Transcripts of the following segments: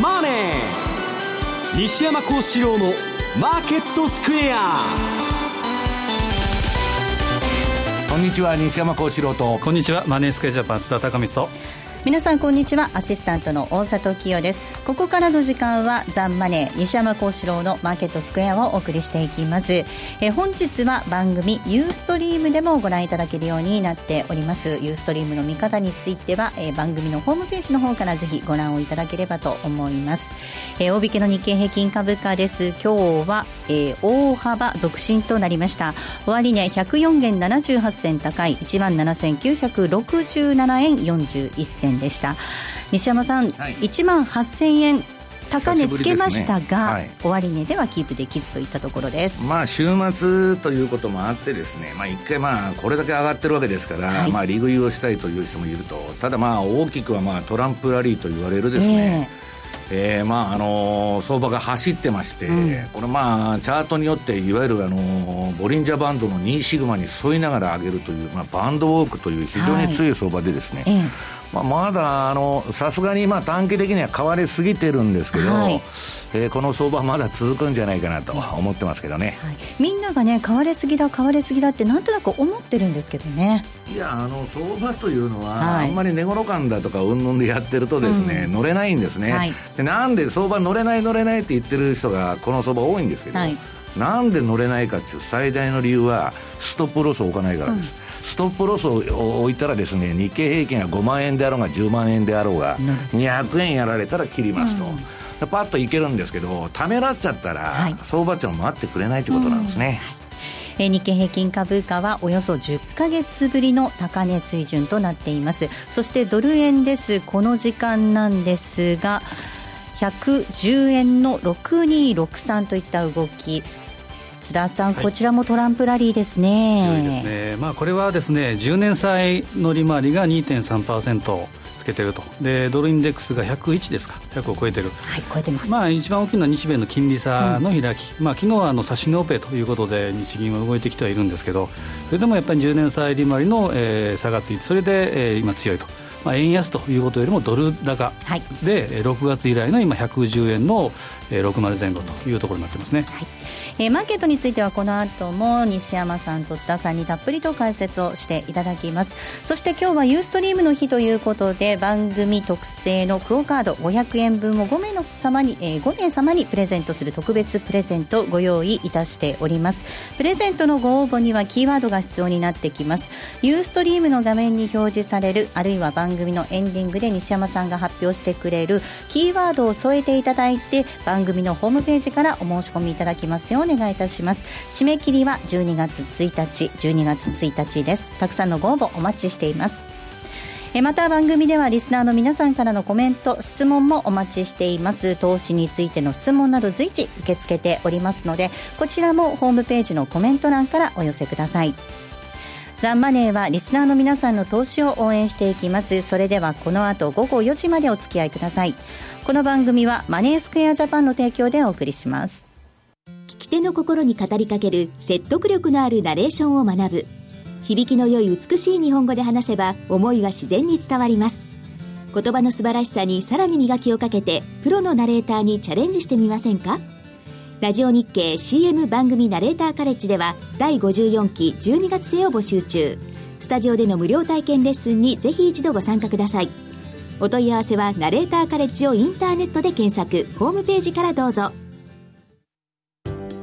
マネー」西山幸四郎の「マーケットスクエア」こんにちは西山幸四郎と。こんにちはマネースクエアジャパン津田隆光と。皆さんこんにちは。アシスタントの大里清ですここからの時間はザンマネー西山幸四郎のマーケットスクエアをお送りしていきます。え本日は番組ユーストリームでもご覧いただけるようになっております。ユーストリームの見方についてはえ番組のホームページの方からぜひご覧をいただければと思います。え大引けの日経平均株価です。今日は、えー、大幅続伸となりました。終値104円78銭高い1万7967円41銭でした。西山さん、はい、1万8000円高値つけましたが、ね。はい、終値ではキープできずといったところです。まあ週末ということもあってですねまあ一回まあこれだけ上がってるわけですから、はい、まあ利食いをしたいという人もいるとただまあ大きくはまあトランプラリーと言われるですね、えーえー、まああの相場が走ってまして、うん、これまあチャートによっていわゆるあのボリンジャーバンドの2シグマに沿いながら上げるという、まあ、バンドウォークという非常に強い相場でですね、はいまあ、まだあのさすがにまあ短期的には買われすぎてるんですけど、はい、えー、この相場まだ続くんじゃないかなと思ってますけどね、はい、みんながね買われすぎだ買われすぎだってなんとなく思ってるんですけどね。いやあの相場というのは、はい、あんまり値頃感だとかうんぬんでやってるとですね、うん、乗れないんですね、はい、でなんで相場乗れない乗れないって言ってる人がこの相場多いんですけど、はい、なんで乗れないかっていう最大の理由はストップロスを置かないからです、うんストップロスを置いたらですね日経平均が5万円であろうが10万円であろうが200円やられたら切りますと。うん。パッといけるんですけどためらっちゃったら、はい、相場値も待ってくれないということなんですね。うん、え日経平均株価はおよそ10か月ぶりの高値水準となっています。そしてドル円です。この時間なんですが110円の6263といった動き津田さん、はい、こちらもトランプラリーですね。強いですね。まあこれはですね、10年債の利回りが2.3%。つけてるとでドルインデックスが101ですか100を超えてるはい超えてますまあ一番大きいのは日米の金利差の開き、うん、まあ昨日はあの差し値オペということで日銀は動いてきてはいるんですけどそれでもやっぱり10年債利回りの、えー、差がついてそれで、えー、今強いとまあ、円安ということよりもドル高で、はい、6月以来の今110円の60前後というところになってますね。はいえー、マーケットについてはこの後も西山さんと津田さんにたっぷりと解説をしていただきます。そして今日はユーストリームの日ということで番組特製のクオカード500円分を5名の様に、えー、5名様にプレゼントする特別プレゼントをご用意いたしております。プレゼントのご応募にはキーワードが必要になってきます。ユーストリームの画面に表示されるあるいは番組のエンディングで西山さんが発表してくれるキーワードを添えていただいて番組のホームページからお申し込みいただきますよう願いいたします。締め切りは12月1日12月1日です。たくさんのご応募お待ちしています。えまた番組ではリスナーの皆さんからのコメント質問もお待ちしています。投資についての質問など随時受け付けておりますのでこちらもホームページのコメント欄からお寄せください。ザンマネーはリスナーの皆さんの投資を応援していきます。それではこの後午後4時までお付き合いください。この番組はマネースクエアジャパンの提供でお送りします。聞き手の心に語りかける説得力のあるナレーションを学ぶ。響きの良い美しい日本語で話せば思いは自然に伝わります。言葉の素晴らしさにさらに磨きをかけてプロのナレーターにチャレンジしてみませんか？ラジオ日経 CM 番組ナレーターカレッジでは第54期12月生を募集中。スタジオでの無料体験レッスンにぜひ一度ご参加ください。お問い合わせはナレーターカレッジをインターネットで検索。ホームページからどうぞ。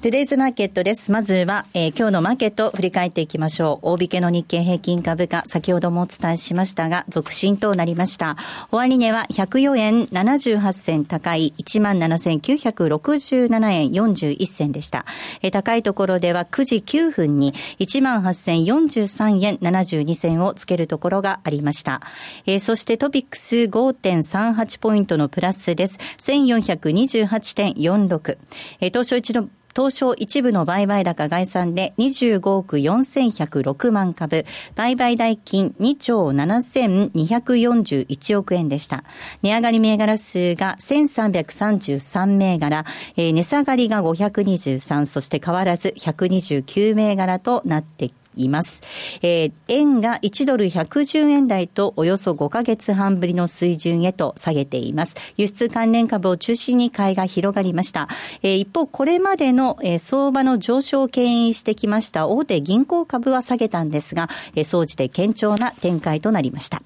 トゥデイズマーケットです。まずは、えー、今日のマーケットを振り返っていきましょう。大引けの日経平均株価、先ほどもお伝えしましたが、続伸となりました。終値は104円78銭高い17,967円41銭でした。えー、高いところでは9時9分に18,043円72銭をつけるところがありました。えー、そしてトピックス5.38ポイントのプラスです。1428.46。えー、東証一の東証一部の売買高概算で25億4106万株、売買代金2兆7241億円でした。値上がり銘柄数が1333銘柄、えー、値下がりが523、そして変わらず129銘柄となっています。えー、円が1ドル110円台とおよそ5ヶ月半ぶりの水準へと下げています。輸出関連株を中心に買いが広がりました。えー、一方、これまでの、えー、相場の上昇を牽引してきました大手銀行株は下げたんですが、えー、総じて堅調な展開となりました。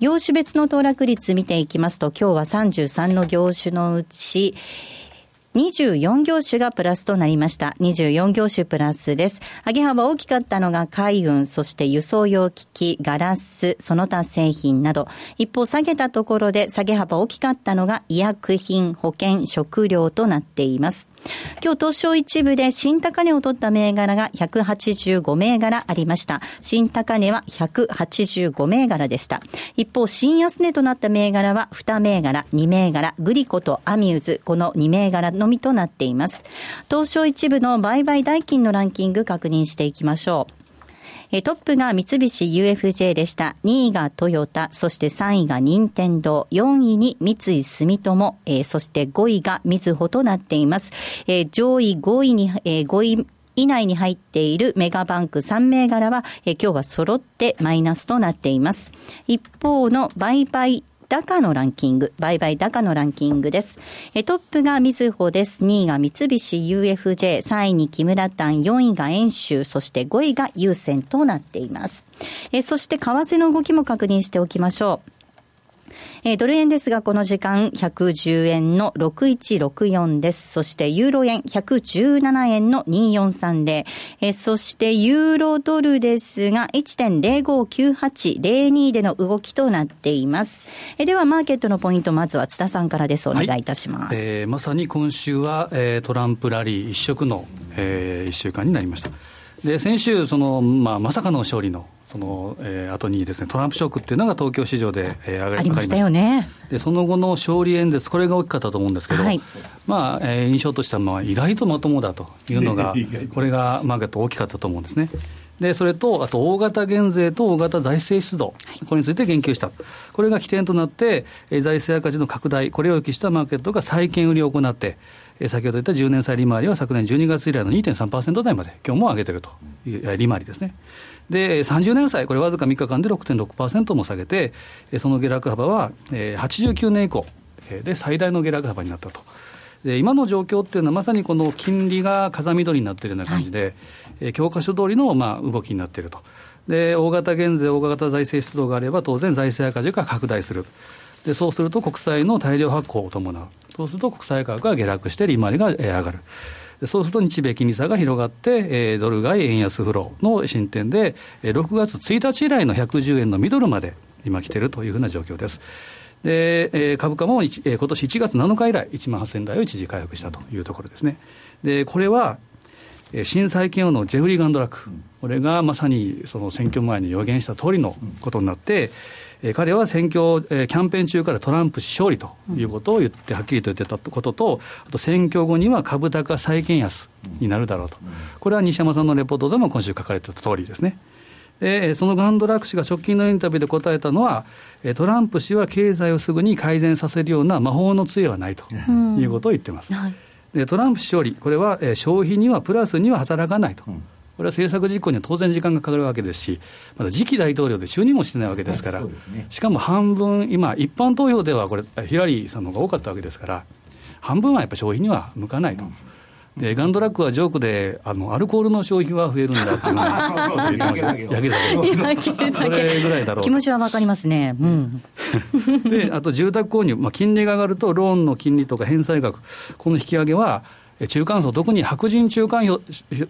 業種別の騰落率見ていきますと、今日は33の業種のうち、24業種がプラスとなりました。24業種プラスです。上げ幅大きかったのが海運、そして輸送用機器、ガラス、その他製品など。一方下げたところで下げ幅大きかったのが医薬品、保険、食料となっています。今日東証一部で新高値を取った銘柄が185銘柄ありました。新高値は185銘柄でした。一方、新安値となった銘柄は2銘柄、2銘柄、グリコとアミューズ、この2銘柄ののみとなっています。東証一部の売買代金のランキング確認していきましょう。トップが三菱 UFJ でした。2位がトヨタ、そして3位が任天堂、4位に三井住友、えー、そして5位がみずほとなっています。えー、上位5位に、えー、5位以内に入っているメガバンク3銘柄は、えー、今日は揃ってマイナスとなっています。一方の売買高のランキング、売買高のランキングです。えトップがみずほです。2位が三菱 UFJ、3位に木村丹、4位が円州、そして5位が優先となっています。えそして為替の動きも確認しておきましょう。えー、ドル円ですが、この時間、110円の6164です。そして、ユーロ円117円の243えー、そして、ユーロドルですが、1.059802での動きとなっています。えー、では、マーケットのポイント、まずは津田さんからです。お願いいたします。はい、えー、まさに今週は、えー、トランプラリー一色の、えー、一週間になりました。で、先週、その、まあ、まさかの勝利のその、えー、後にですね、トランプショックっていうのが東京市場で、えー、上がりましたよね。で、その後の勝利演説、これが大きかったと思うんですけど、はい、まあ、えー、印象としては、まあ、意外とまともだというのが、これがマーケット大きかったと思うんですね。でそれと、あと大型減税と大型財政出動、これについて言及した、これが起点となって、財政赤字の拡大、これを予期したマーケットが債券売りを行って、先ほど言った10年債利回りは昨年12月以来の2.3%台まで、今日も上げてるという利回りですね。で、30年債、これわずか3日間で6.6%も下げて、その下落幅は89年以降で最大の下落幅になったと。で今の状況っていうのは、まさにこの金利が風見鶏になっているような感じで、はい、教科書通りのまあ動きになっていると。で、大型減税、大型財政出動があれば、当然財政赤字が拡大する。で、そうすると国債の大量発行を伴う。そうすると国債価格が下落して利回りが上がる。そうすると日米金利差が広がって、えー、ドル買い円安フローの進展で、6月1日以来の110円のミドルまで今来てるというふうな状況です。で、えー、株価も、えー、今年1月7日以来、1万8000台を一時回復したというところですね。で、これは、新債権王のジェフリー・ガンドラック、これがまさにその選挙前に予言した通りのことになって、え彼は選挙、えキャンペーン中からトランプ氏勝利ということを言って、はっきりと言ってたことと、あと選挙後には株高債券安になるだろうと、これは西山さんのレポートでも今週書かれてた通りですね。でそのガンドラック氏が直近のインタビューで答えたのは、トランプ氏は経済をすぐに改善させるような魔法の杖はないということを言ってます。はい。でトランプ氏勝利、これは、え消費にはプラスには働かないと、うん、これは政策実行には当然時間がかかるわけですし、まだ次期大統領で就任もしてないわけですから、しかも半分、今、一般投票ではこれ、ヒラリーさんの方が多かったわけですから、半分はやっぱり消費には向かないと。うんでガンドラックはジョークであのアルコールの消費は増えるんだっていうのを言ってました。焼け酒。それぐらいだろう。気持ちはわかりますね。うん。で、あと住宅購入、まあ金利が上がるとローンの金利とか返済額、この引き上げは、中間層、特に白人中間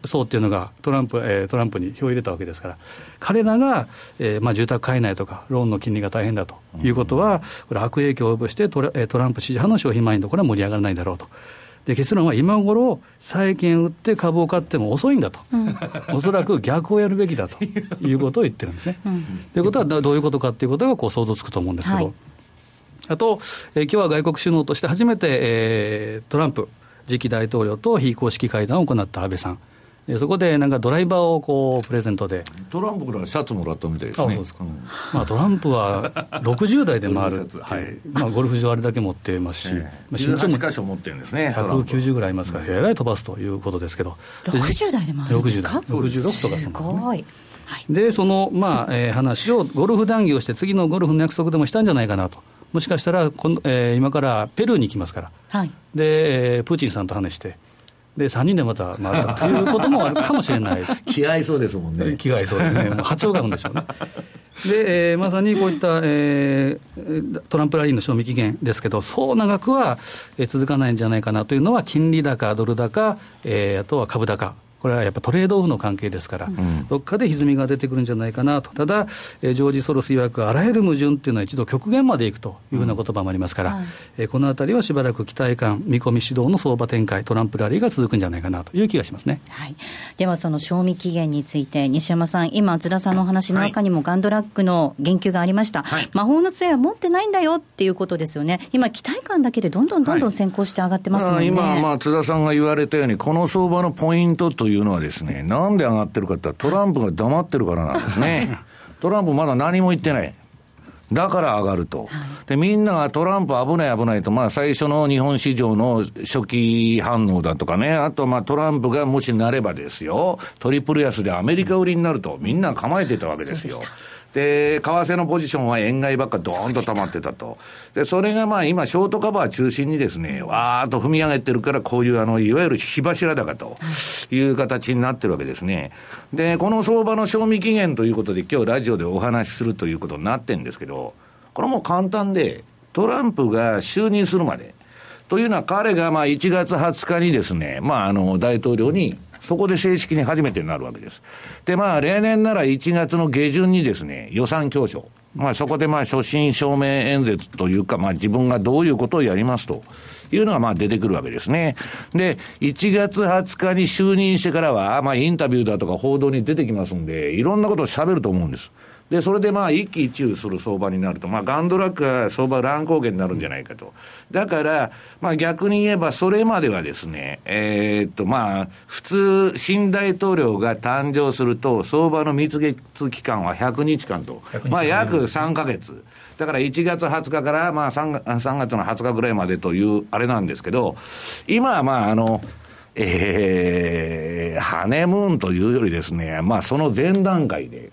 層っていうのがトランプ、えー、トランプに票を入れたわけですから、彼らが、えーまあ、住宅買えないとか、ローンの金利が大変だということは、これ、悪影響を及ぼしてトラ、トランプ支持派の消費マインド、これは盛り上がらないだろうと。で結論は今頃債券売って株を買っても遅いんだと、うん、おそらく逆をやるべきだと いうことを言ってるんですね。と、うん、いうことはどういうことかということがこう想像つくと思うんですけど、はい、あと、えー、今日は外国首脳として初めて、えー、トランプ次期大統領と非公式会談を行った安倍さん。そこでなんかドライバーをこうプレゼントで。トランプからシャツもらったみたいですね、そうですか、うん、まあ、トランプは60代で回る、はい。まあ、ゴルフ場あれだけ持ってますし、えー、身長も箇所持ってるんですね190ぐらいありますから、えらい飛ばすということですけど、60代で回るんですか？66とかすごい。でその、まあえー、話をゴルフ談義をして、次のゴルフの約束でもしたんじゃないかなと、もしかしたらこの、えー、今からペルーに行きますから、はい、で、えー、プーチンさんと話して、で3人でまた回ったということもあるかもしれない。気合いそうですもんね。気合いそうですね。もう波長が合うんでしょうね。で、えー、まさにこういった、えー、トランプラリーの賞味期限ですけど、そう長くは、えー、続かないんじゃないかなというのは、金利高、ドル高、えー、あとは株高、これはやっぱトレードオフの関係ですから、うん、どっかで歪みが出てくるんじゃないかなと、ただ、えー、ジョージ・ソロス曰く、あらゆる矛盾っていうのは一度極限までいくというふうな言葉もありますから、うんはい、えー、このあたりはしばらく期待感、見込み指導の相場展開、トランプラリーが続くんじゃないかなという気がしますね、はい、では、その賞味期限について、西山さん、今、津田さんのお話の中にも、ガンドラックの言及がありました、はい、魔法の杖は持ってないんだよっていうことですよね、今、期待感だけでどんどんどんどん先行して上がってますもんね、今、まあ、津田さんが言われたように、この相場のポイントというのはですね、なんで上がってるかってトランプが黙ってるからなんですね。トランプまだ何も言ってない。だから上がると。で、みんながトランプ危ない危ないと、まあ最初の日本市場の初期反応だとかね、あとまあトランプがもしなればですよ、トリプル安でアメリカ売りになると、みんな構えてたわけですよ。で、為替のポジションは円買いばっかどーんと溜まってたと。で、それがまあ今、ショートカバー中心にですね、わーっと踏み上げてるから、こういうあの、いわゆる火柱高という形になってるわけですね。で、この相場の賞味期限ということで、今日ラジオでお話しするということになってるんですけど、これも簡単で、トランプが就任するまで、というのは彼がまあ1月20日にですね、まああの大統領にそこで正式に初めてになるわけです。で、まあ、例年なら1月の下旬にですね、予算教書。まあ、そこでまあ、初心証明演説というか、まあ、自分がどういうことをやりますというのがまあ、出てくるわけですね。で、1月20日に就任してからは、まあ、インタビューだとか報道に出てきますんで、いろんなことを喋ると思うんです。で、それでまあ一喜一憂する相場になると、まあガンドラックが相場乱高下になるんじゃないかと。だから、まあ逆に言えばそれまではですね、えー、っとまあ、普通、新大統領が誕生すると、相場の蜜月期間は100日間と、まあ約3か月。だから1月20日からまあ 3, 3月の20日ぐらいまでというあれなんですけど、今はまああの、えー、ハネムーンというよりですね、まあその前段階で、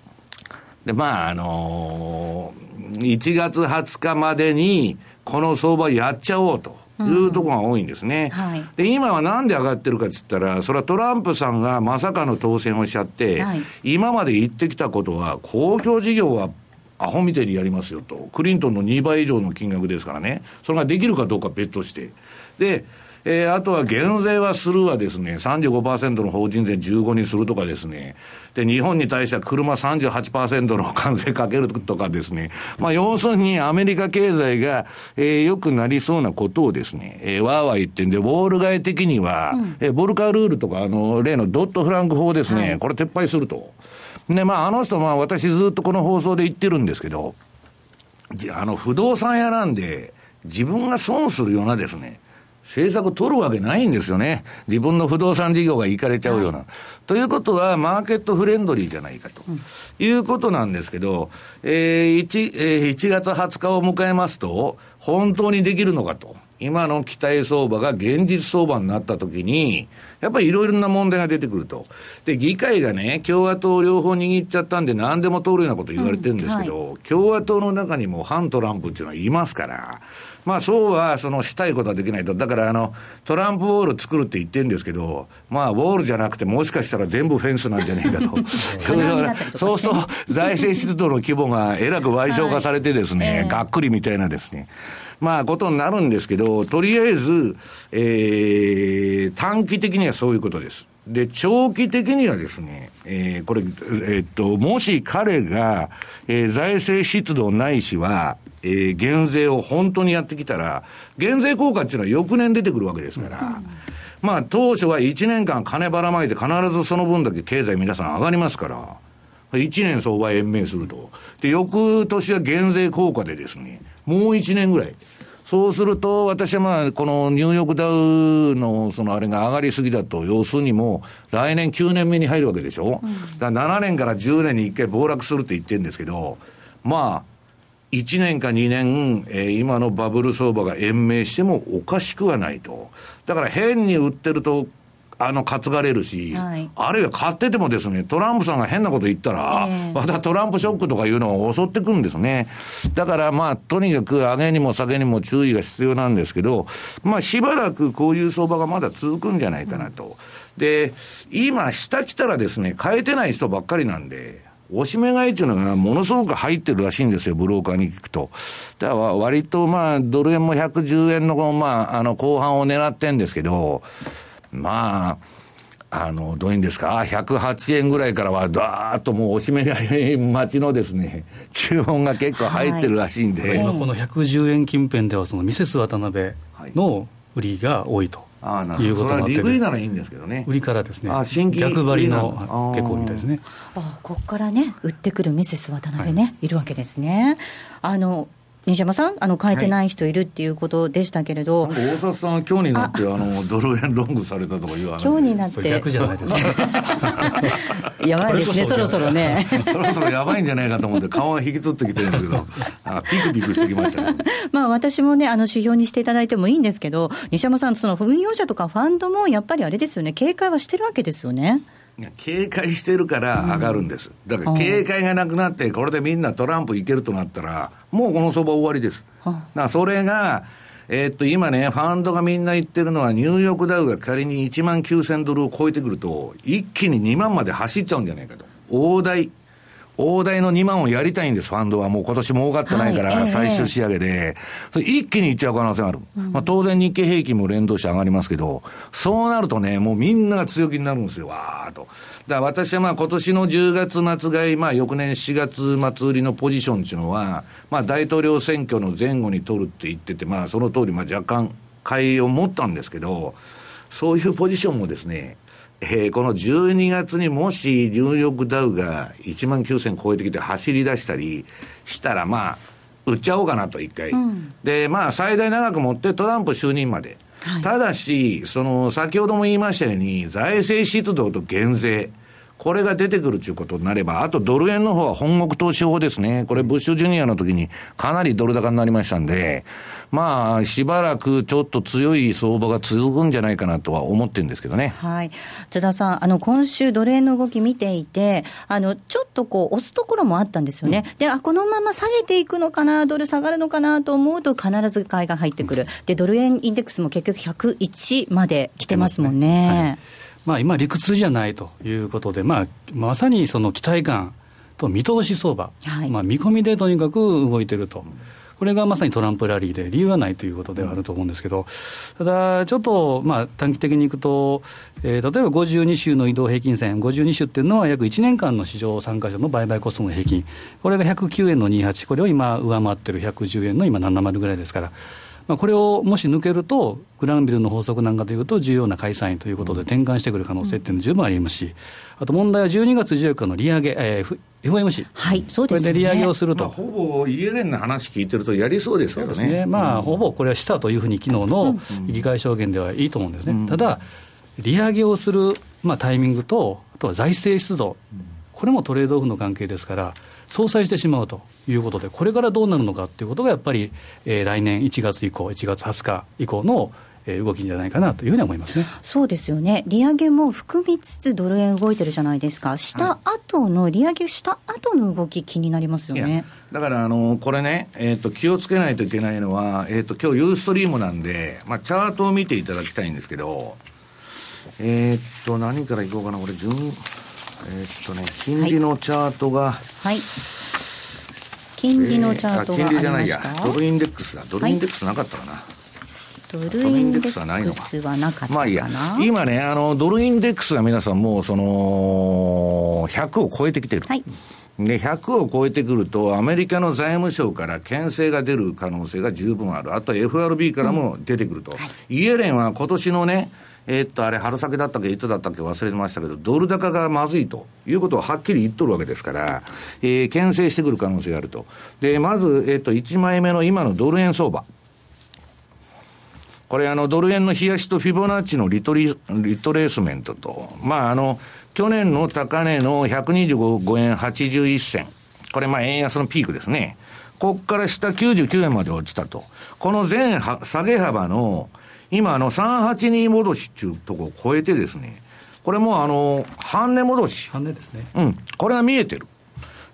で、まあ、あのー、1月20日までに、この相場やっちゃおうと。いうところが多いんですね、うんはい、で今はなんで上がってるかっつったら、それはトランプさんがまさかの当選をしちゃって、はい、今まで言ってきたことは、公共事業はアホみたいにやりますよと、クリントンの2倍以上の金額ですからね、それができるかどうか別として。でえー、あとは減税はするはですね、35%の法人税15にするとかですね、で、日本に対しては車38%の関税かけるとかですね、まあ、要するにアメリカ経済が、えー、良くなりそうなことをですね、えー、わーわー言ってんで、ウォール街的には、うん、えー、ボルカールールとか、あの、例のドットフランク法ですね、はい、これ撤廃すると。で、まあ、あの人、まあ、私ずっとこの放送で言ってるんですけど、あの、不動産屋なんで、自分が損するようなですね、政策取るわけないんですよね。自分の不動産事業がいかれちゃうような。はい、ということは、マーケットフレンドリーじゃないかと、いうことなんですけど、えー 1, えー、1月20日を迎えますと、本当にできるのかと。今の期待相場が現実相場になったときに、やっぱりいろいろな問題が出てくると。で、議会がね、共和党両方握っちゃったんで何でも通るようなこと言われてるんですけど、うんはい、共和党の中にも反トランプっていうのはいますから、まあそうは、そのしたいことはできないと。だからあの、トランプウォール作るって言ってるんですけど、まあウォールじゃなくてもしかしたら全部フェンスなんじゃねえかと。そうすると財政出動の規模がえらく賠償化されてですね、がっくりみたいなですね。まあ、ことになるんですけど、とりあえず、えー、短期的にはそういうことです。で、長期的にはですね、えー、これ、えー、っと、もし彼が、えー、財政出動ないしは、えー、減税を本当にやってきたら、減税効果っていうのは翌年出てくるわけですから、うん、まあ当初は1年間金ばらまいて必ずその分だけ経済皆さん上がりますから、1年相場延命すると。で、翌年は減税効果でですね、もう1年ぐらい。そうすると、私はまあ、このニューヨークダウの、そのあれが上がりすぎだと、要するにもう、来年9年目に入るわけでしょ、うん、だから7年から10年に1回暴落するって言ってるんですけど、まあ、1年か2年、えー、今のバブル相場が延命してもおかしくはないと。だから変に売ってると、あの、担がれるし、はい、あるいは買っててもですね、トランプさんが変なこと言ったら、えー、またトランプショックとかいうのを襲ってくるんですね。だからまあ、とにかく上げにも下げにも注意が必要なんですけど、まあ、しばらくこういう相場がまだ続くんじゃないかなと。うん、で、今、下来たらですね、変えてない人ばっかりなんで、おしめ買いっていうのがものすごく入ってるらしいんですよ、ブローカーに聞くと。だから割とまあ、ドル円も110円のまあ、あの、後半を狙ってんですけど、まあ、あの、どういうんですか、108円ぐらいからは、だーっともうおしめ買い待ちのですね、注文が結構入ってるらしいんで。はい、今この110円近辺では、そのミセス渡辺の売りが多いと。あなるほど。それは利食いならいいんですけどね。売りからですね。あ新規逆張りの結構みたいですね。あここからね、売ってくるミセス渡辺ね、はい、いるわけですね。あの、西山さん、あの変えてない人いるっていうことでしたけれど、はい、大札さん、今日になってあのドル円ロングされたとかいう話今日になって、逆じゃないですか やばいですね、そろそろね。そろそろやばいんじゃないかと思って、顔が引きつってきてるんですけど、あピクピクしてきましたね。まあ私もね、あの指標にしていただいてもいいんですけど、西山さん、その運用者とかファンドもやっぱりあれですよね、警戒はしてるわけですよね。警戒してるから上がるんです。だから警戒がなくなって、これでみんなトランプいけるとなったら、もうこの相場終わりです。だからそれが、えー、っと、今ね、ファンドがみんな言ってるのは、ニューヨークダウが仮に1万9000ドルを超えてくると、一気に2万まで走っちゃうんじゃないかと。大台。大台の2万をやりたいんです、ファンドは。もう今年も多かってないから、最終仕上げで。それ一気にいっちゃう可能性がある。まあ当然日経平均も連動して上がりますけど、そうなるとね、もうみんなが強気になるんですよ、わーっと。だから私はまあ今年の10月末買い、まあ翌年4月末売りのポジションっていうのは、まあ大統領選挙の前後に取るって言ってて、まあその通り、まあ若干買いを持ったんですけど、そういうポジションもですね、えー、この12月にもしニューヨークダウが1万9000超えてきて走り出したりしたら、まあ、売っちゃおうかなと、一回、うん、で、まあ、最大長く持ってトランプ就任まで。はい、ただし、その、先ほども言いましたように、財政出動と減税。これが出てくるということになれば、あとドル円の方は本国投資法ですね。これブッシュジュニアの時にかなりドル高になりましたんで、まあ、しばらくちょっと強い相場が続くんじゃないかなとは思ってるんですけどね。はい。津田さん、あの、今週ドル円の動き見ていて、あの、ちょっとこう、押すところもあったんですよね。うん、で、あ、このまま下げていくのかな、ドル下がるのかなと思うと必ず買いが入ってくる。で、ドル円インデックスも結局101まで来てますもんね。まあ、今、理屈じゃないということで、まあ、まさにその期待感と見通し相場、はい、まあ、見込みでとにかく動いてると。これがまさにトランプラリーで、理由はないということではあると思うんですけど、ただ、ちょっとまあ短期的にいくと、えー、例えば52週の移動平均線、52週っていうのは約1年間の市場参加者の売買コストの平均、これが109円の28、これを今、上回ってる110円の今、70ぐらいですから。まあ、これをもし抜けると、グランビルの法則なんかというと、重要な解散員ということで転換してくる可能性っていうのは十分ありますし、あと問題は12月14日の利上げ、えー、FOMC、はい、そうですね、これで利上げをすると、まあ、ほぼイエレンの話聞いてると、やりそうですけどね、ね。まあ、うん、ほぼこれはしたというふうに、昨日の議会証言ではいいと思うんですね、うん、ただ、利上げをする、まあ、タイミングと、あとは財政出動、これもトレードオフの関係ですから、相殺してしまうということで、これからどうなるのかということが、やっぱり、えー、来年1月以降、1月20日以降の動きじゃないかなというふうに思いますね。そうですよね、利上げも含みつつ、ドル円動いてるじゃないですか、した後の、利上げした後の動き、気になりますよね。だからあのこれね、えーと、気をつけないといけないのは、えーと今日ユーストリームなんで、まあ、チャートを見ていただきたいんですけど、えっ、と、何からいこうかな、これ、順えー、っとね、金利のチャートが、はい、金利のチャートがえー、金利じゃないや。ドルインデックスだ。ドルインデックスなかったかな、はいドルインデックスはなか。ったまあいいや、今ね、あの、ドルインデックスが皆さんもう、その、100を超えてきてる。はい。で、100を超えてくると、アメリカの財務省から牽制が出る可能性が十分ある。あと FRB からも出てくると。うんはい、イエレンは今年のね、えー、っと、あれ、春先だったっけ、いつだったっけ忘れてましたけど、ドル高がまずいということをはっきり言っとるわけですから、えー、牽制してくる可能性があると。で、まず、えー、っと、1枚目の今のドル円相場。これあの、ドル円の冷やしとフィボナッチのリトリ、リトレースメントと、まああの、去年の高値の125円81銭。これまあ円安のピークですね。こっから下99円まで落ちたと。この全下げ幅の、今あの382戻しっていうとこを超えてですね、これもあの、半値戻し。半値ですね。うん。これは見えてる。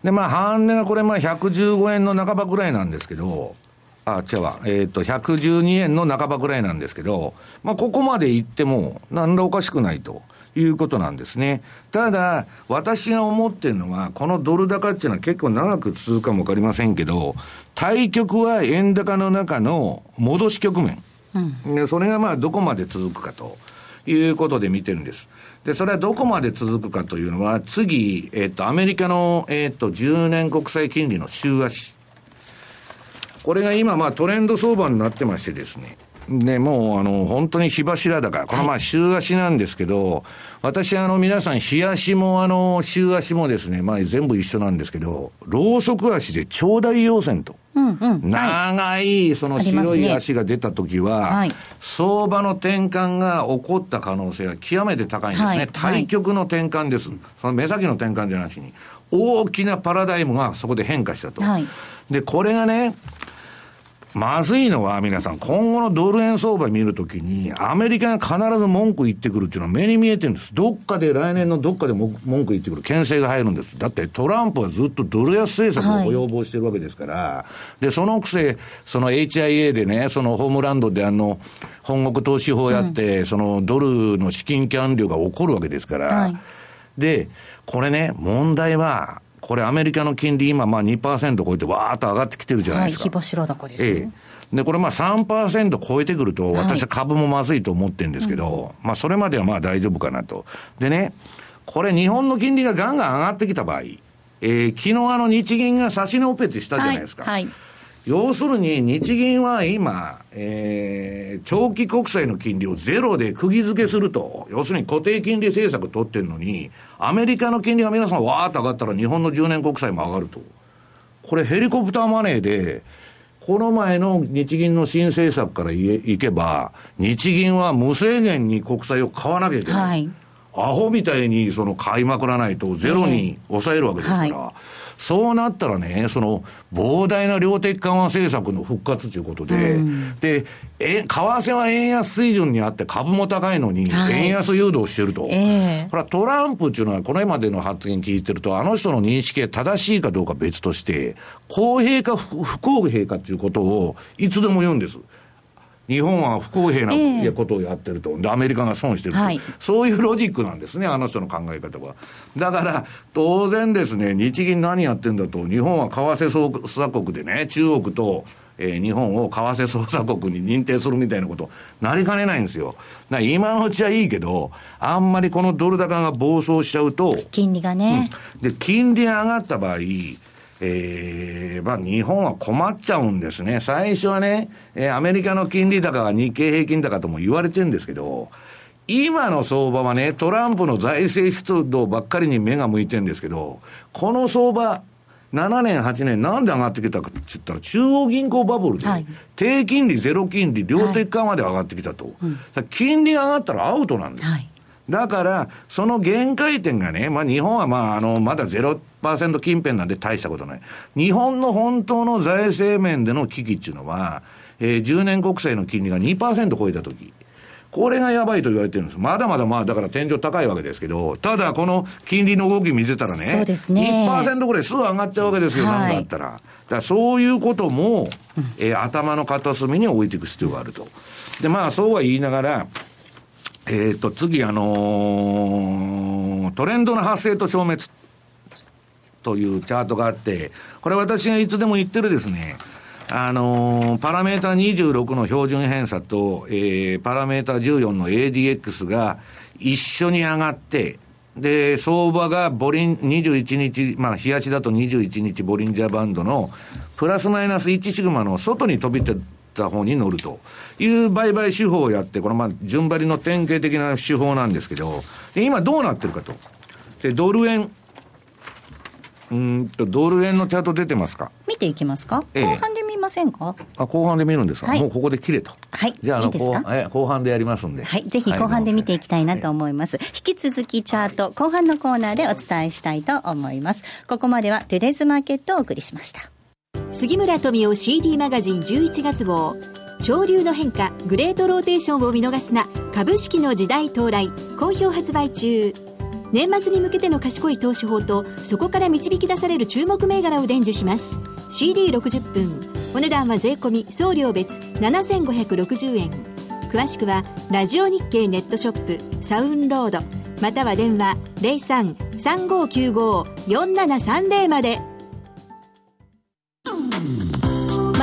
で、まあ、半値がこれ、まあ、115円の半ばぐらいなんですけど、あ、違うわ。えっ、ー、と、112円の半ばぐらいなんですけど、まあ、ここまで行っても、何らおかしくないと。いうことなんですね。ただ、私が思ってるのは、このドル高っていうのは結構長く続くかもわかりませんけど、対局は円高の中の戻し局面。うん、でそれがまあどこまで続くかということで見てるんです。で、それはどこまで続くかというのは、次、えっ、と、アメリカの、えっ、と、10年国債金利の週足。これが今、まあトレンド相場になってましてですね。で、もう、あの、本当に火柱高。このまあ、週足なんですけど、はい、私、あの、皆さん、日足も、あの、週足もですね、まあ、全部一緒なんですけど、ロウソク足で長大陽線と。うんうん、長い、その白い足が出たときは、はい、相場の転換が起こった可能性が極めて高いんですね。はい、対極の転換です。その目先の転換じゃなしに。大きなパラダイムがそこで変化したと。で、これがね、まずいのは皆さん、今後のドル円相場見るときに、アメリカが必ず文句言ってくるっていうのは目に見えてるんです。どっかで来年のどっかで文句言ってくる、牽制が入るんです。だってトランプはずっとドル安政策を要望してるわけですから、はい、で、そのくせ、その HIA でね、そのホームランドであの、本国投資法やって、うん、そのドルの資金キャン量が起こるわけですから、はい、で、これね、問題は、これアメリカの金利今まあ2%超えてわーっと上がってきてるじゃないですか。はい、火柱高ですええ。で、これまあ3%超えてくると、私は株もまずいと思ってるんですけど、はいうん、まあそれまではまあ大丈夫かなと。でね、これ日本の金利がガンガン上がってきた場合、えー、昨日あの日銀が差し値オペってしたじゃないですか。はい、はい要するに日銀は今、えー、長期国債の金利をゼロで釘付けすると、要するに固定金利政策取ってるのに、アメリカの金利が皆さんわーっと上がったら日本の10年国債も上がると。これヘリコプターマネーで、この前の日銀の新政策からいけば、日銀は無制限に国債を買わなきゃいけない。はい、アホみたいにその買いまくらないとゼロに抑えるわけですから。えーはいそうなったらね、その膨大な量的緩和政策の復活ということで、うん、で、え、為替は円安水準にあって株も高いのに、円安誘導してると。はい、えー、これはトランプっていうのは、これまでの発言聞いてると、あの人の認識が正しいかどうか別として、公平か不公平かっていうことをいつでも言うんです。日本は不公平なことをやってると、で、アメリカが損してると、はい、そういうロジックなんですね、あの人の考え方は。だから、当然ですね、日銀何やってんだと、日本は為替操作国でね、中国と、えー、日本を為替操作国に認定するみたいなこと、なりかねないんですよ。だ今のうちはいいけど、あんまりこのドル高が暴走しちゃうと、金利がね。うん、で、金利上がった場合、えー、まあ日本は困っちゃうんですね。最初はね、えー、アメリカの金利高が日経平均高とも言われてるんですけど、今の相場はね、トランプの財政出動ばっかりに目が向いてるんですけど、この相場、7年、8年、なんで上がってきたかって言ったら、中央銀行バブルで、低金利、ゼロ金利、量的緩和で上がってきたと。はいうん、金利が上がったらアウトなんです。はいだから、その限界点がね、まあ日本はまああの、まだ0%近辺なんで大したことない。日本の本当の財政面での危機っていうのは、えー、10年国債の金利が2%超えたとき。これがやばいと言われてるんです。まだまだまあ、だから天井高いわけですけど、ただこの金利の動き見てたらね、そうですね2%ぐらいすぐ上がっちゃうわけですよ、はい、なんかあったら。だからそういうことも、えー、頭の片隅に置いていく必要があると。で、まあそうは言いながら、えっ、ー、と、次、あのー、トレンドの発生と消滅。というチャートがあって、これ私がいつでも言ってるですね、あのー、パラメータ26の標準偏差と、えー、パラメータ14の ADX が一緒に上がって、で、相場がボリン、21日、まあ、日足だと21日ボリンジャーバンドの、プラスマイナス1シグマの外に飛びてた方に乗るという売買手法をやって、このまあ、順張りの典型的な手法なんですけど、今どうなってるかと。で、ドル円、うんと、ドル円のチャート出てますか？見ていきますか、ええ、後半で見ませんか？あ、後半で見るんですか、はい、もうここで切れと。はい。じゃあ、あの後半え、後半でやりますんで。はい。ぜひ後半で見ていきたいなと思います。はい、引き続きチャート、後半のコーナーでお伝えしたいと思います。ここまではトゥデズマーケットをお送りしました。杉村富夫 CD マガジン11月号。潮流の変化、グレートローテーションを見逃すな、株式の時代到来、好評発売中。年末に向けての賢い投資法とそこから導き出される注目銘柄を伝授します。CD60 分。お値段は税込送料別7560円。詳しくはラジオ日経ネットショップサウンロード。または電話0335954730まで。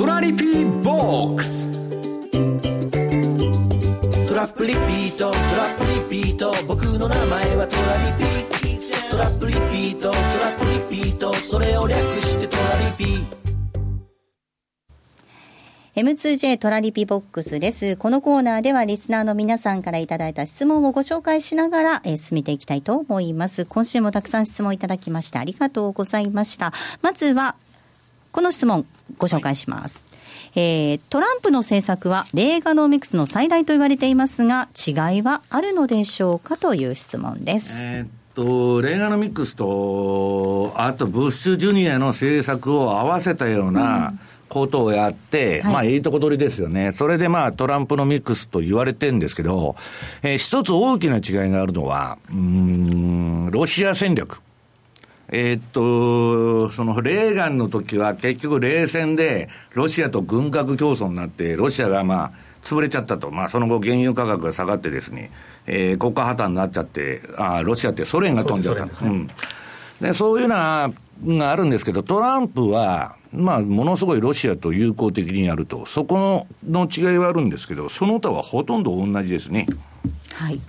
トラリピーボックストラップリピートトラップリピート僕の名前はトラリピトラップリピートトラップリピートそれを略してトラリピ M2J トラリピボックスです。このコーナーではリスナーの皆さんからいただいた質問をご紹介しながら、えー、進めていきたいと思います。今週もたくさん質問いただきましてありがとうございました。まずは、この質問ご紹介します。はいえー、トランプの政策はレーガノミクスの再来と言われていますが、違いはあるのでしょうかという質問です。えーと、レーガノミックスと、あとブッシュジュニアの政策を合わせたような、ことをやって、うん、まあ、いいとこ取りですよね。それでまあ、トランプのミックスと言われてるんですけど、えー、一つ大きな違いがあるのは、うん、ロシア戦略。えー、っと、そのレーガンの時は結局冷戦でロシアと軍拡競争になって、ロシアがまあ、潰れちゃったと。まあ、その後原油価格が下がってですね、えー、国家破綻になっちゃって、あロシアってソ連が飛んじゃったんです。ね、うん。で、そういうな、があるんですけど、トランプは、まあ、ものすごいロシアと友好的にやると、そこの違いはあるんですけど、その他はほとんど同じですね。はい。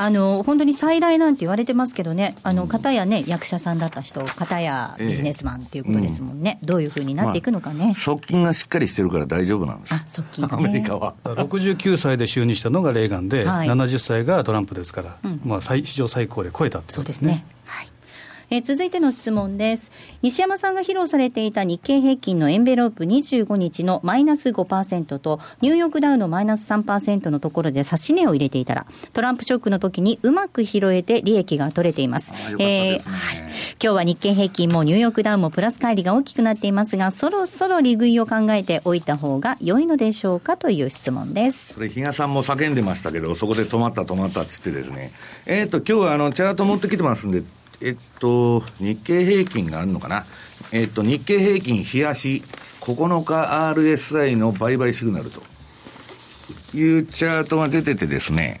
あの本当に再来なんて言われてますけどね、あの方やね、役者さんだった人、方やビジネスマンっていうことですもんね、ええうん、どういうふうになっていくのかね、まあ、側近がしっかりしてるから大丈夫なんです。あ側近、ね、アメリカは。69歳で就任したのがレーガンで、はい、70歳がトランプですから、うん、まあ、史上最高で超えたってことですね。えー、続いての質問です。西山さんが披露されていた日経平均のエンベロープ25日のマイナス5%と、ニューヨークダウのマイナス3%のところで指値を入れていたら、トランプショックの時にうまく拾えて利益が取れています。すね、えー、今日は日経平均もニューヨークダウもプラス乖離が大きくなっていますが、そろそろ利食いを考えておいた方が良いのでしょうかという質問です。それ、比嘉さんも叫んでましたけど、そこで止まった止まったっつってですね。えっ、ー、と、今日はあの、チャート持ってきてますんで、えっと、日経平均があるのかな？えっと、日経平均冷やし9日 RSI の売買シグナルというチャートが出ててですね、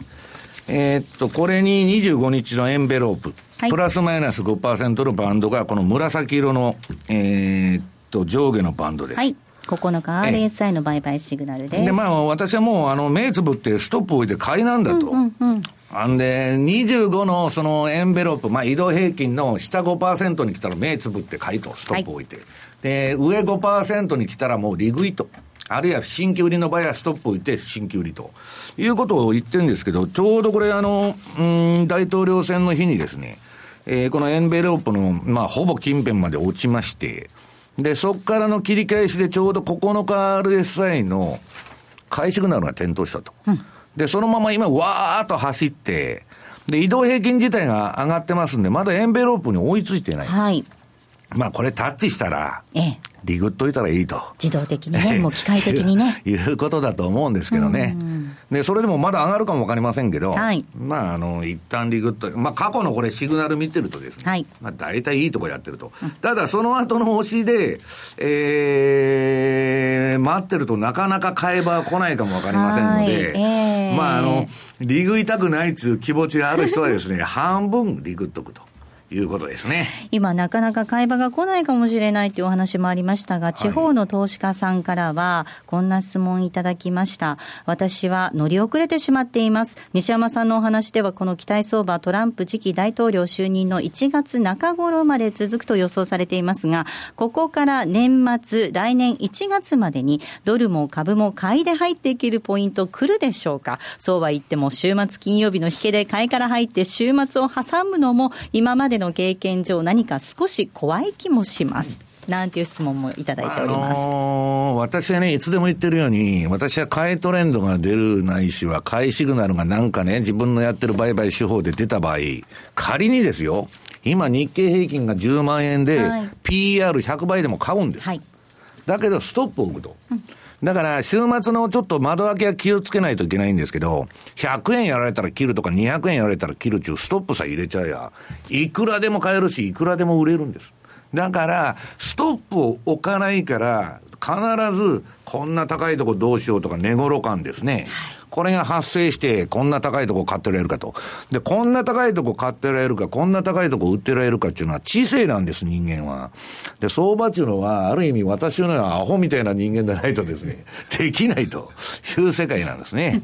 えっと、これに25日のエンベロープ、はい、プラスマイナス5%のバンドが、この紫色の、えー、っと、上下のバンドです。はい9日 RSI の売買シグナルです。で、まあ、私はもう、あの、目つぶってストップ置いて買いなんだと。うんうんうんあんで、25のそのエンベロープ、まあ移動平均の下5%に来たら目つぶって買いと、ストップ置いて。はい、で、上5%に来たらもう利食いと。あるいは新規売りの場合はストップ置いて新規売りと。いうことを言ってるんですけど、ちょうどこれあの、うん、大統領選の日にですね、えー、このエンベロープの、まあほぼ近辺まで落ちまして、で、そこからの切り返しでちょうど9日 RSI の買いシグナルが点灯したと。うんで、そのまま今、わーっと走って、で、移動平均自体が上がってますんで、まだエンベロープに追いついてない。はい。まあこれタッチしたら、ええ。リグっといたらいいと。自動的にね、もう機械的にね。いうことだと思うんですけどね。で、それでもまだ上がるかもわかりませんけど、はいまあ、あの、一旦リグっと、まあ、過去のこれシグナル見てるとですね、はいまあ、大体いいとこやってると。ただ、その後の押しで、えー、待ってるとなかなか買えば来ないかもわかりませんので、はいえーまあ、あの、リグいたくないっていう気持ちがある人はですね、半分リグっとくということですね。今なかなか買い場が来ないかもしれないというお話もありましたが、地方の投資家さんからは、こんな質問いただきました。私は乗り遅れてしまっています。西山さんのお話では、この期待相場、トランプ次期大統領就任の1月中頃まで続くと予想されていますが、ここから年末、来年1月までに、ドルも株も買いで入っていけるポイント来るでしょうか？そうは言っても、週末金曜日の引けで買いから入って週末を挟むのも、今までの経験上何か少し怖い気もします。なんていう質問もいただいております。あのー私はね、いつでも言ってるように、私は買いトレンドが出るないしは、買いシグナルがなんかね、自分のやってる売買手法で出た場合、仮にですよ、今日経平均が10万円で、はい PER100 倍でも買うんです。はい。だけど、ストップを置くと。だから、週末のちょっと窓開けは気をつけないといけないんですけど、100円やられたら切るとか、200円やられたら切るちゅうストップさえ入れちゃえや、いくらでも買えるし、いくらでも売れるんです。だから、ストップを置かないから、必ず、こんな高いとこどうしようとか、寝頃感ですね。これが発生して、こんな高いとこ買ってられるかと。で、こんな高いとこ買ってられるか、こんな高いとこ売ってられるかっていうのは知性なんです、人間は。で、相場っていうのは、ある意味私のようなアホみたいな人間でないとですね、できないという世界なんですね。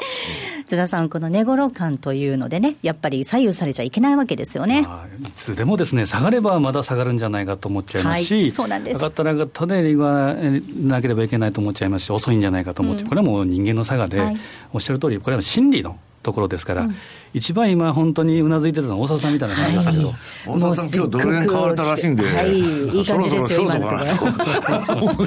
津田さん、この寝頃感というのでね、やっぱり左右されちゃいけないわけですよね。まあいつでもですね、下がればまだ下がるんじゃないかと思っちゃいますし、はいそうなんです。上がったら上がったで、リーグはえーなければいけないと思っちゃいますし、遅いんじゃないかと思って、これはもう人間の差がで、はい。おっしゃる通り、これは心理のところですから、一番今、本当にうなずいてたのは大沢さんみたいな感じでしたけど、大沢さん、今日ドル円買われたらしいんで、はい、いい感じですよ、そろ今のそろショとートかなと。こ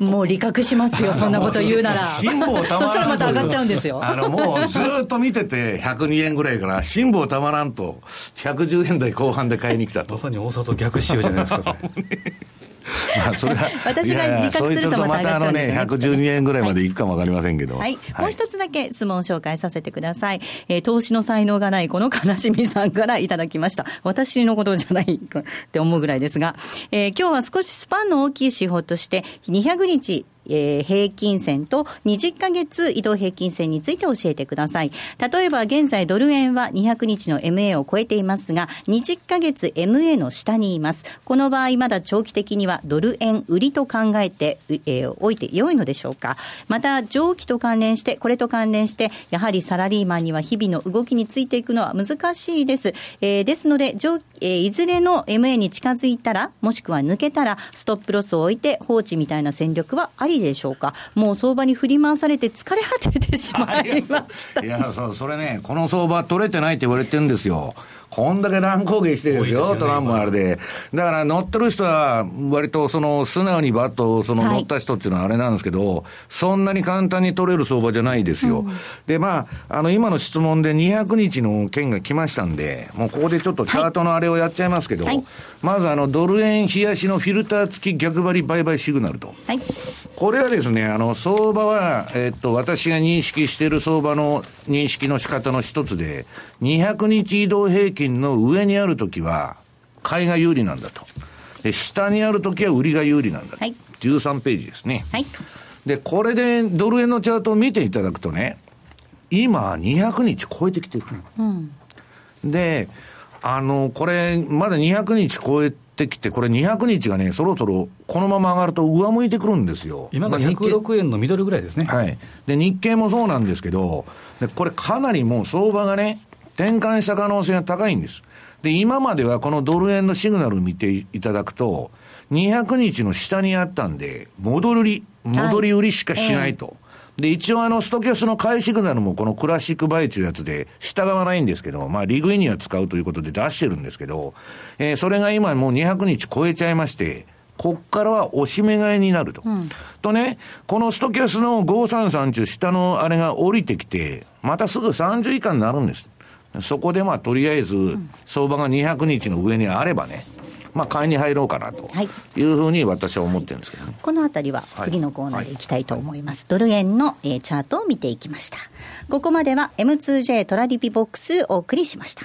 ろ。もう理覚しますよ、そんなこと言うなら。そ辛抱たまらんとしたらまた上がっちゃうんですよ。あの、もうずっと見てて、102円ぐらいから、辛抱たまらんと、110円台後半で買いに来たとま。さに大沢と逆仕様じゃないですか、それ まあ、それは。私が理覚するとまた上がっちゃうんですよねいやいやそう言ってるとまたあのね、112円ぐらいまでいくかもわかりませんけど。はい。もう一つだけ質問を紹介させてください。えー投資の才能がないこの悲しみさんからいただきました。私のことじゃないって思うぐらいですが、えー今日は少しスパンの大きい手法として、200日、えー平均線と20ヶ月移動平均線について教えてください。例えば現在ドル円は200日の MA を超えていますが、20ヶ月 MA の下にいます。この場合まだ長期的にはドル円売りと考えて、えーおいて良いのでしょうか。また長期と関連して、これと関連して、やはりサラリーマンには日々の動きについていくのは難しいです。えーですので、上えーいずれの MA に近づいたら、もしくは抜けたら、ストップロスを置いて放置みたいな戦略はありでしょうか。もう相場に振り回されて疲れ果ててしまいました。いや、そう、それね、この相場取れてないって言われてるんですよ。こんだけ乱高下してですよ、すよねトランプのあれで。だから乗ってる人は、割とその、素直にバッと、そのはい乗った人っていうのはあれなんですけど、そんなに簡単に取れる相場じゃないですよ。で、まあ、あの、今の質問で200日の件が来ましたんで、もうここでちょっとチャートのあれをやっちゃいますけど、はいまずあの、ドル円冷やしのフィルター付き逆張り売買シグナルと。はい。これはですね、あの、相場は、えっと、私が認識している相場の認識の仕方の一つで、200日移動平均の上にあるときは、買いが有利なんだと。で、下にあるときは売りが有利なんだと。はい13ページですね。はい。で、これでドル円のチャートを見ていただくとね、今、200日超えてきてる。で、あの、これ、まだ200日超えてきて、これ200日がね、そろそろこのまま上がると上向いてくるんですよ。今がまあ日経106円のミドルぐらいですね。はい。で、日経もそうなんですけど、でこれかなりもう相場がね、転換した可能性が高いんです。で、今まではこのドル円のシグナルを見ていただくと、200日の下にあったんで、戻り、戻り売りしかしないと。で、一応あの、ストキャスの買いシグナルもこのクラシックバイというやつで従わないんですけど、まあ、リグインには使うということで出してるんですけど、えーそれが今もう200日超えちゃいまして、こっからは押し目買いになると。とね、このストキャスの533中下のあれが降りてきて、またすぐ30以下になるんです。そこでまあとりあえず、相場が200日の上にあればね、まあ買いに入ろうかなとはいいうふうに私は思ってるんですけどね。このあたりは次のコーナーでいきたいと思います。ドル円の、えーチャートを見ていきました。ここまでは M2J トラリピボックスお送りしました。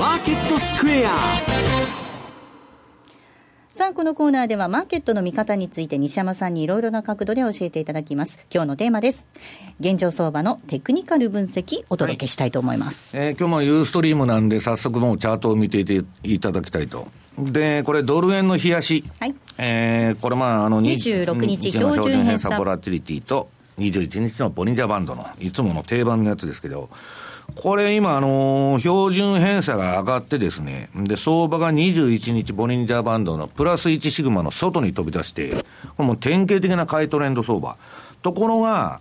マーケットスクエアさあ、このコーナーではマーケットの見方について西山さんにいろいろな角度で教えていただきます。今日のテーマです。現状相場のテクニカル分析お届けしたいと思います。えー今日もユーストリームなんで、早速もうチャートを見ていていただきたいと。で、これドル円の冷やし。はいえーこれまあ、あの、26日の標準偏差ボラティリティと、21日のボリンジャーバンドの、いつもの定番のやつですけど、これ今、あのー標準偏差が上がってですね、で、相場が21日ボリンジャーバンドのプラス1シグマの外に飛び出して、これもう典型的な買いトレンド相場。ところが、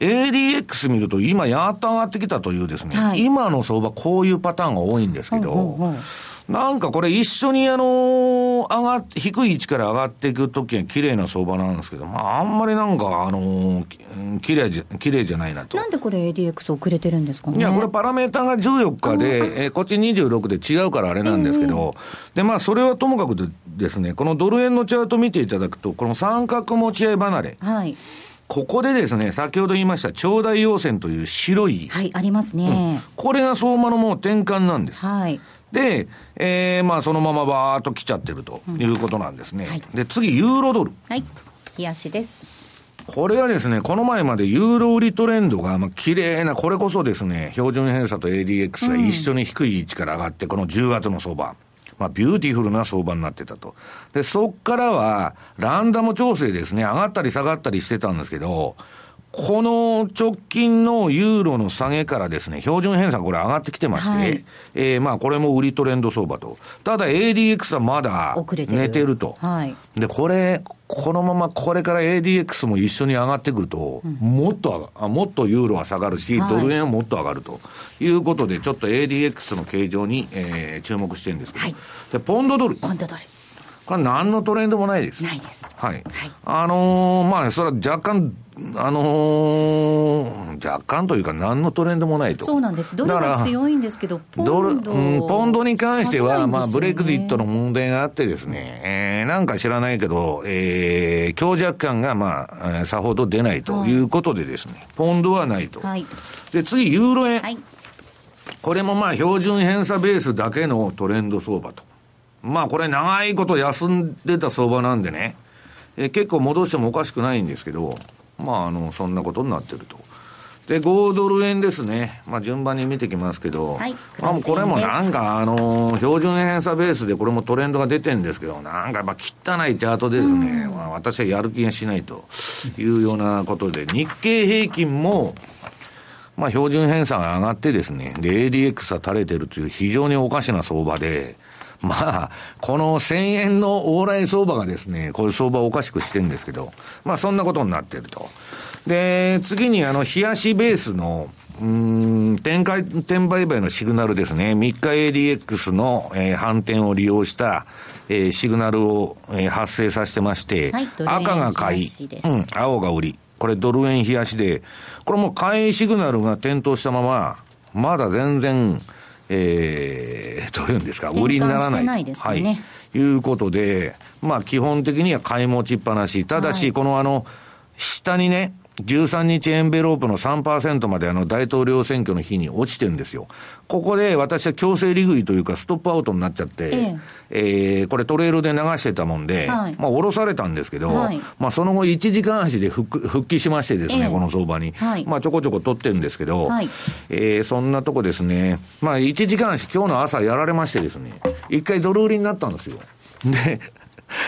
ADX 見ると今やっと上がってきたというですね、はい今の相場こういうパターンが多いんですけど、ほうほうほうなんかこれ一緒にあのー上がっ、低い位置から上がっていくときは綺麗な相場なんですけど、まああんまりなんかあのー綺麗じゃ、綺麗じゃないなと。なんでこれ ADX 遅れてるんですかね？いや、これパラメータが14日で、えーこっち26で違うからあれなんですけど、で、まあ、それはともかくでですね、このドル円のチャート見ていただくと、この三角持ち合い離れ、はい。ここでですね、先ほど言いました、長大陽線という白い、はい、ありますね。これが相場のもう転換なんです。はい。で、えーまあ、そのままバーっと来ちゃってるということなんですね。はいで、次、ユーロドル。はい。日足です。これはですね、この前までユーロ売りトレンドが、まあ、綺麗な、これこそですね、標準偏差と ADX が一緒に低い位置から上がって、この10月の相場。まあ、ビューティフルな相場になってたと。で、そっからは、ランダム調整ですね、上がったり下がったりしてたんですけど、この直近のユーロの下げからですね、標準偏差これ上がってきてまして、はいえーまあこれも売りトレンド相場と。ただ ADX はまだ遅れてる寝てると。はい。で、これ、このままこれから ADX も一緒に上がってくると、もっとあ、もっとユーロは下がるし、はいドル円はもっと上がるということで、ちょっと ADX の形状に、えー注目してるんですけど、はいで、ポンドドル。ポンドドル。これ何のトレンドもないです。ないです。はい。はいあのーまあ、それは若干、あのー若干というか何のトレンドもないと。そうなんです。ドルが強いんですけど、ポンドドル、うん、ポンドに関しては、まあ、ブレイクディットのも。問題があってですね、えー、なんか知らないけど、えー、強弱感が、まあ、えーさほど出ないということでですね、ポンドはないと。はい。で、次、ユーロ円。はい。これもまあ、標準偏差ベースだけのトレンド相場と。まあ、これ長いこと休んでた相場なんでね、えー結構戻してもおかしくないんですけど、まあ、あの、そんなことになってると。で、5ドル円ですね。まあ、順番に見てきますけど、はいまあ、もうこれもなんか、あのー標準偏差ベースでこれもトレンドが出てるんですけど、なんかやっぱ汚いチャートでですね、まあ、私はやる気がしないというようなことで、日経平均も、まあ、標準偏差が上がってですね、で、ADX は垂れてるという非常におかしな相場で、まあ、この1000円の往来相場がですね、こういう相場をおかしくしてるんですけど、まあそんなことになってると。で、次にあの、冷やしベースの、うん、展開、転売買のシグナルですね。3日 ADX の、えー、反転を利用した、えー、シグナルを、えー、発生させてまして、はい、赤が買い、うん、青が売り。これドル円冷やしで、これも買いシグナルが点灯したまま、まだ全然、えー、どういうんですか、売りにならない。ないね、はい。いうことで、まあ基本的には買い持ちっぱなし。ただし、このあの、下にね、13日エンベロープの3%まであの大統領選挙の日に落ちてるんですよ。ここで私は強制利食いというかストップアウトになっちゃって、えええー、これトレールで流してたもんで、はい、まあ降ろされたんですけど、はい、まあその後1時間足で復復帰しましてですね、え、この相場に。はい、まあちょこちょこ取ってるんですけど、はい、えー、そんなとこですね。まあ1時間足今日の朝やられましてですね、一回ドル売りになったんですよ。で、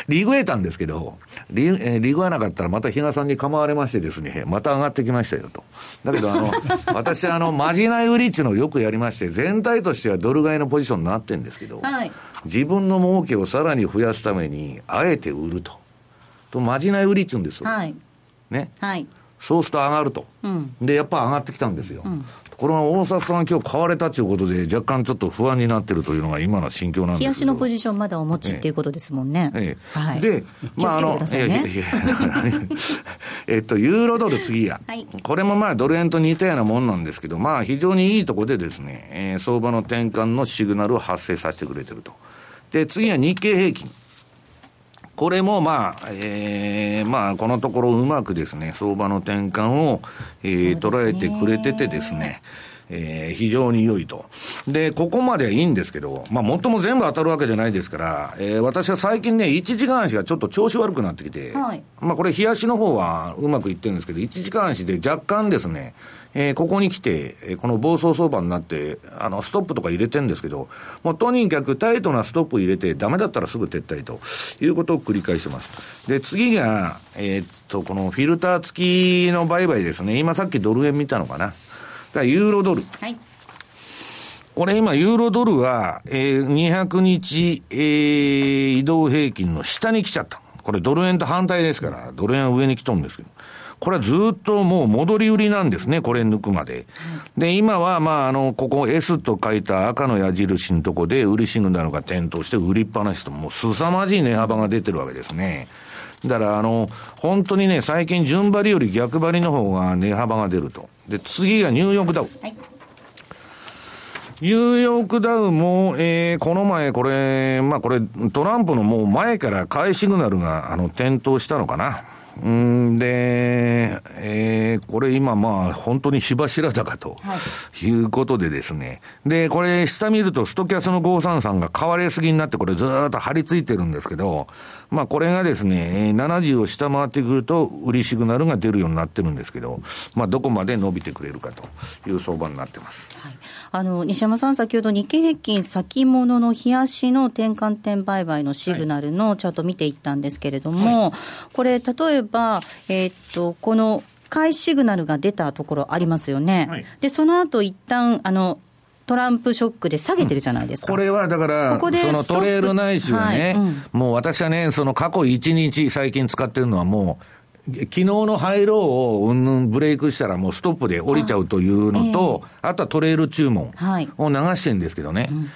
リグえたんですけど、リ,、えリグわなかったらまた比嘉さんに構われましてですね、また上がってきましたよと。だけど、あの、私、あの、まじない売りっていうのをよくやりまして、全体としてはドル買いのポジションになってるんですけど、はい、自分の儲けをさらに増やすために、あえて売ると。と、まじない売りって言うんですよ。はい、ね。はい。そうすると上がると。うん、で、やっぱ上がってきたんですよ。うん、これは大阪さん今日買われたということで、若干ちょっと不安になってるというのが今の心境なんです冷やしのポジションまだお持ちっていうことですもんね。ええ。はい、で、まああの、えっと、ユーロドル次や、はい、これもまあドル円と似たようなもんなんですけど、まあ非常にいいところでですね、えー、相場の転換のシグナルを発生させてくれてると。で、次は日経平均。これもまあ、えー、まあ、このところうまくですね、相場の転換を、えー、捉えてくれててですね、えー、非常に良いと。で、ここまではいいんですけど、まあ、もっとも全部当たるわけじゃないですから、えー、私は最近ね、1時間足がちょっと調子悪くなってきて、はい、まあ、これ、冷やしの方はうまくいってるんですけど、1時間足で若干ですね、えー、ここに来て、この暴走相場になって、あの、ストップとか入れてるんですけど、もうとにかくタイトなストップ入れて、ダメだったらすぐ撤退ということを繰り返してます。で、次が、えー、っと、このフィルター付きの売買ですね。今さっきドル円見たのかな。だユーロドル。はい。これ今、ユーロドルは、えー、200日、えー、移動平均の下に来ちゃった。これドル円と反対ですから、ドル円は上に来とるんですけど。これはずっともう戻り売りなんですね、これ抜くまで。で、今は、まあ、あの、ここ S と書いた赤の矢印のとこで、売りシグナルが点灯して売りっぱなしと、もう凄まじい値幅が出てるわけですね。だから、あの、本当にね、最近順張りより逆張りの方が値幅が出ると。で、次がニューヨークダウ。はいニューヨークダウも、えー、この前、これ、まあこれ、トランプのもう前から買いシグナルが、あの、点灯したのかな。うんで、えー、これ今まあ本当に火柱高ということでですね。で、これ下見るとストキャスの533が買われすぎになってこれずっと張り付いてるんですけど、まあこれがですね、70を下回ってくると売りシグナルが出るようになってるんですけど、まあどこまで伸びてくれるかという相場になってます。はい、あの、西山さん先ほど日経平均先物の冷やしの転換点売買のシグナルのチャート見ていったんですけれども、はい、これ例えばば、えー、っと、この買いシグナルが出たところありますよね。はい、で、その後一旦、あの、トランプショックで下げてるじゃないですか。うん、これはだから、ここでそのトレールないしはね、はい。うん、もう私はね、その過去1日最近使ってるのはもう、昨日のハイローをうんぬんブレイクしたらもうストップで降りちゃうというのと、あえー、あとはトレール注文を流してるんですけどね。うん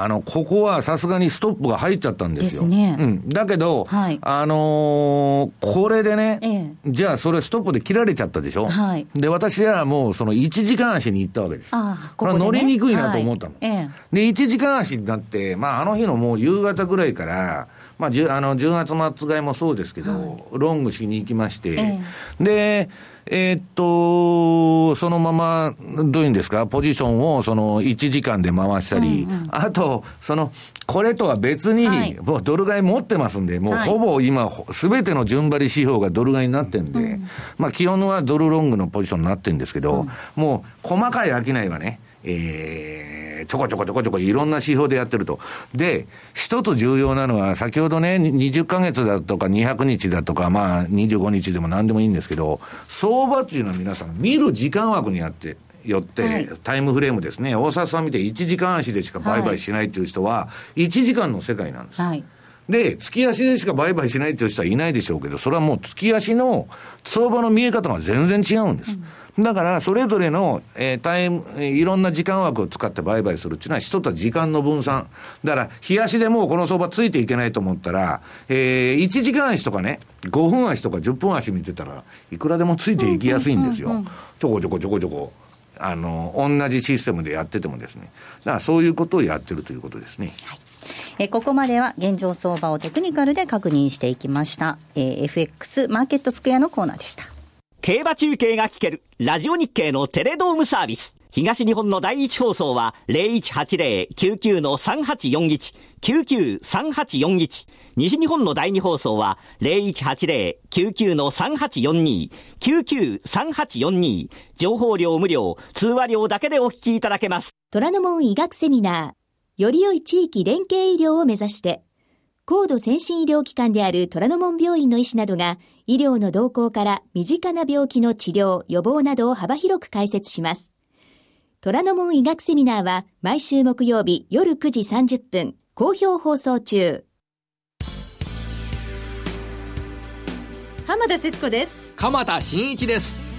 あの、ここはさすがにストップが入っちゃったんですよ。ですね。うん。だけど、はい、あのー、これでね、ええ、じゃあそれストップで切られちゃったでしょ？はい。で、私はもうその1時間足に行ったわけです。ああ、ここ、ね、乗りにくいなと思ったの。はい、ええ、で、1時間足になって、まああの日のもう夕方ぐらいから、まあ、あの10月末買いもそうですけど、はい、ロングしに行きまして、ええ、で、えー、っと、そのまま、どういうんですか、ポジションをその1時間で回したり、うんうん、あと、その、これとは別に、もうドル買い持ってますんで、もうほぼ今、すべての順張り指標がドル買いになってるんで、うん、まあ基本はドルロングのポジションになってるんですけど、うん、もう細かい商いはね、えー、ちょこちょこちょこちょこいろんな指標でやってると。で、一つ重要なのは、先ほどね、20ヶ月だとか200日だとか、まあ25日でも何でもいいんですけど、相場っていうのは皆さん見る時間枠にあって、よって、はいタイムフレームですね、大沢さん見て1時間足でしか売買しないっていう人は、1時間の世界なんです。はい。で、月足でしか売買しないっていう人はいないでしょうけど、それはもう月足の相場の見え方が全然違うんです。だから、それぞれの、えータイム、えーいろんな時間枠を使って売買するっていうのは、一つは時間の分散。だから、日足でもうこの相場ついていけないと思ったら、えー、1時間足とかね、5分足とか10分足見てたら、いくらでもついていきやすいんですよ。ちょこちょこちょこちょこ。あの、同じシステムでやっててもですね。だから、そういうことをやってるということですね。えーここまでは現状相場をテクニカルで確認していきました。えー FX マーケットスクエアのコーナーでした。競馬中継が聞けるラジオ日経のテレドームサービス。東日本の第一放送は0180-99-3841、99-3841。西日本の第二放送は0180-99-3842、99-3842。情報量無料、通話料だけでお聞きいただけます。虎ノ門医学セミナー、より良い地域連携医療を目指して、高度先進医療機関である虎ノ門病院の医師などが、医療の動向から身近な病気の治療、予防などを幅広く解説します。虎ノ門医学セミナーは、毎週木曜日夜9時30分、好評放送中。浜田節子です鎌田新一です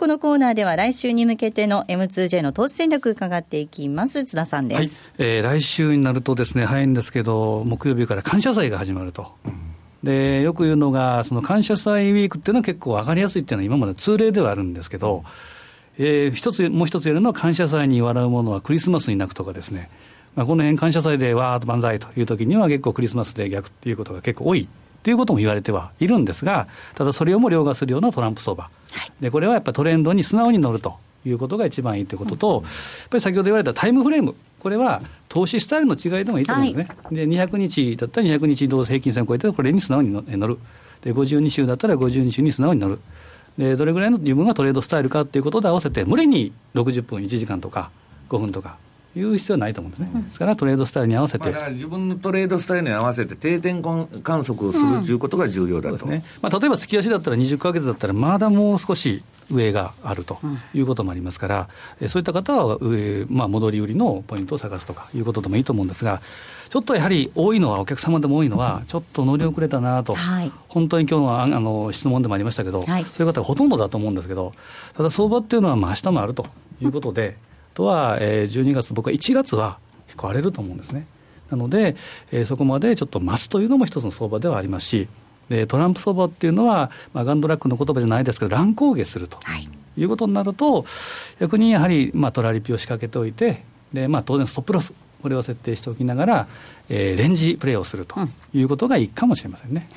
このコーナーでは来週に向けての M2J の投資戦略伺っていきます。津田さんです。はい、えー来週になるとですね、早いんですけど、木曜日から感謝祭が始まると。で、よく言うのが、その感謝祭ウィークっていうのは結構上がりやすいっていうのは今まで通例ではあるんですけど、えー一つ、もう一つ言えるのは感謝祭に笑うものはクリスマスに泣くとかですね、まあ、この辺感謝祭でわーっと万歳という時には結構クリスマスで逆っていうことが結構多いということも言われてはいるんですが、ただそれをも凌駕するようなトランプ相場。で、これはやっぱりトレンドに素直に乗るということが一番いいということと、やっぱり先ほど言われたタイムフレーム、これは投資スタイルの違いでもいいと思うんですね。で、200日だったら200日移動平均線を超えて、これに素直に乗乗る。で、52週だったら52週に素直に乗る。で、どれぐらいの自分がトレードスタイルかということで合わせて、無理に60分、1時間とか5分とかいう必要はないと思うんですね。ですからトレードスタイルに合わせて。まあ、だから自分のトレードスタイルに合わせて定点観観測をするということが重要だと。ね。まあ、例えば月足だったら20か月だったら、まだもう少し上があるということもありますから、えそういった方は上、まあ、戻り売りのポイントを探すとかいうことでもいいと思うんですが、ちょっとやはり多いのは、お客様でも多いのは、ちょっと乗り遅れたなと、はい。本当に今日のああの質問でもありましたけど、はい。そういう方がほとんどだと思うんですけど、ただ相場っていうのは、まあ明日もあるということで、あとは、えー12月、僕は1月は結構荒れると思うんですね。なので、えーそこまでちょっと待つというのも一つの相場ではありますし、でトランプ相場っていうのは、まあ、ガンドラックの言葉じゃないですけど、乱高下すると、い、うことになると、逆にやはり、まあ、トラリピを仕掛けておいて、でまあ、当然、ストップロス、これを設定しておきながら、えーレンジプレーをするということがいいかもしれませんね。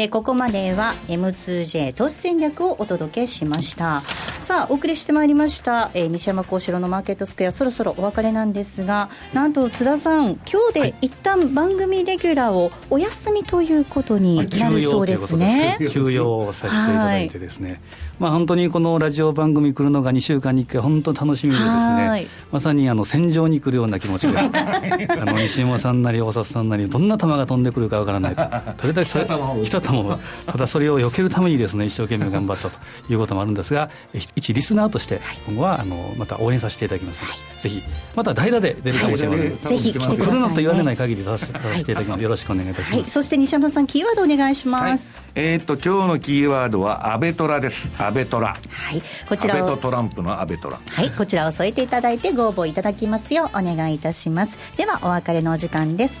えーここまでは M2J 投資戦略をお届けしました。さあお送りしてまいりました、えー西山幸四郎のマーケットスクエア。そろそろお別れなんですがなんと津田さん今日で一旦番組レギュラーをお休みということになるそうですね。休養をさせていただいてですね、まあ、本当にこのラジオ番組来るのが2週間に1回、本当楽しみでですはい。ね、まさにあの戦場に来るような気持ちで、あの西山さんなり大里さんなり、どんな球が飛んでくるかわからないと、どれだけそれ 来た球を、ただそれを避けるためにですね、一生懸命頑張ったということもあるんですが、え一リスナーとして、今後はあのまた応援させていただきますので、ぜひ、また代打で出るかもしれません。ぜひ来てくださいね来るなと言われない限り出させていただきます。よろしくお願いいたします。はいそして西山さんキーワードお願いしますえーっと、今日のキーワードは、アベトラです。アベトラ。はい、こちらをアベトトランプのアベトラ。はい、こちらを添えていただいてご応募いただきますようお願いいたします。ではお別れのお時間です。